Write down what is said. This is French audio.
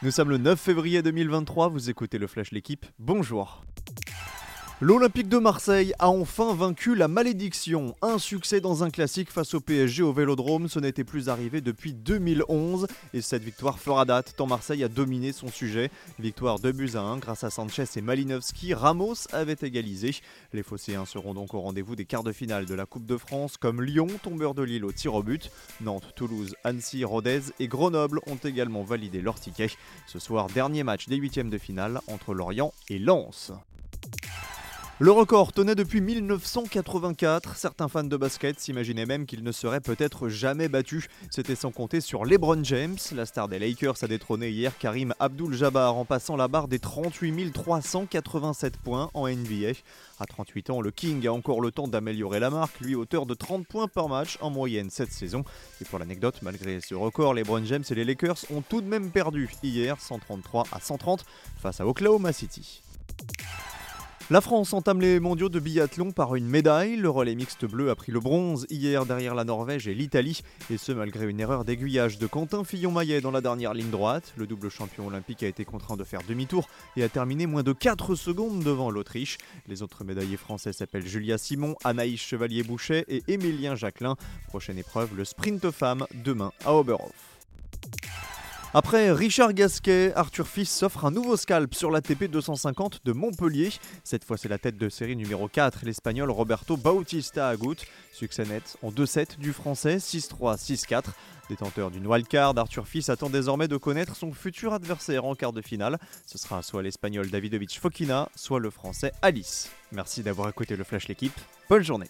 Nous sommes le 9 février 2023, vous écoutez le Flash L'équipe, bonjour. L'Olympique de Marseille a enfin vaincu la malédiction. Un succès dans un classique face au PSG au Vélodrome, ce n'était plus arrivé depuis 2011 et cette victoire fera date tant Marseille a dominé son sujet. Victoire 2 buts à 1 grâce à Sanchez et Malinowski, Ramos avait égalisé. Les Phocéens seront donc au rendez-vous des quarts de finale de la Coupe de France comme Lyon, tombeur de Lille au tir au but. Nantes, Toulouse, Annecy, Rodez et Grenoble ont également validé leur ticket. Ce soir, dernier match des huitièmes de finale entre Lorient et Lens. Le record tenait depuis 1984. Certains fans de basket s'imaginaient même qu'il ne serait peut-être jamais battu. C'était sans compter sur LeBron James. La star des Lakers a détrôné hier Karim Abdul-Jabbar en passant la barre des 38 387 points en NBA. À 38 ans, le King a encore le temps d'améliorer la marque, lui auteur de 30 points par match en moyenne cette saison. Et pour l'anecdote, malgré ce record, LeBron James et les Lakers ont tout de même perdu hier 133 à 130 face à Oklahoma City. La France entame les mondiaux de biathlon par une médaille. Le relais mixte bleu a pris le bronze hier derrière la Norvège et l'Italie, et ce malgré une erreur d'aiguillage de Quentin Fillon-Maillet dans la dernière ligne droite. Le double champion olympique a été contraint de faire demi-tour et a terminé moins de 4 secondes devant l'Autriche. Les autres médaillés français s'appellent Julia Simon, Anaïs Chevalier-Boucher et Émilien Jacquelin. Prochaine épreuve, le sprint femme demain à Oberhof. Après Richard Gasquet, Arthur Fils s'offre un nouveau scalp sur la TP 250 de Montpellier. Cette fois, c'est la tête de série numéro 4, l'Espagnol Roberto Bautista Agut. Succès net en 2-7 du Français, 6-3, 6-4. Détenteur d'une wildcard, Arthur Fils attend désormais de connaître son futur adversaire en quart de finale. Ce sera soit l'Espagnol Davidovich Fokina, soit le Français Alice. Merci d'avoir écouté le Flash L'équipe. Bonne journée.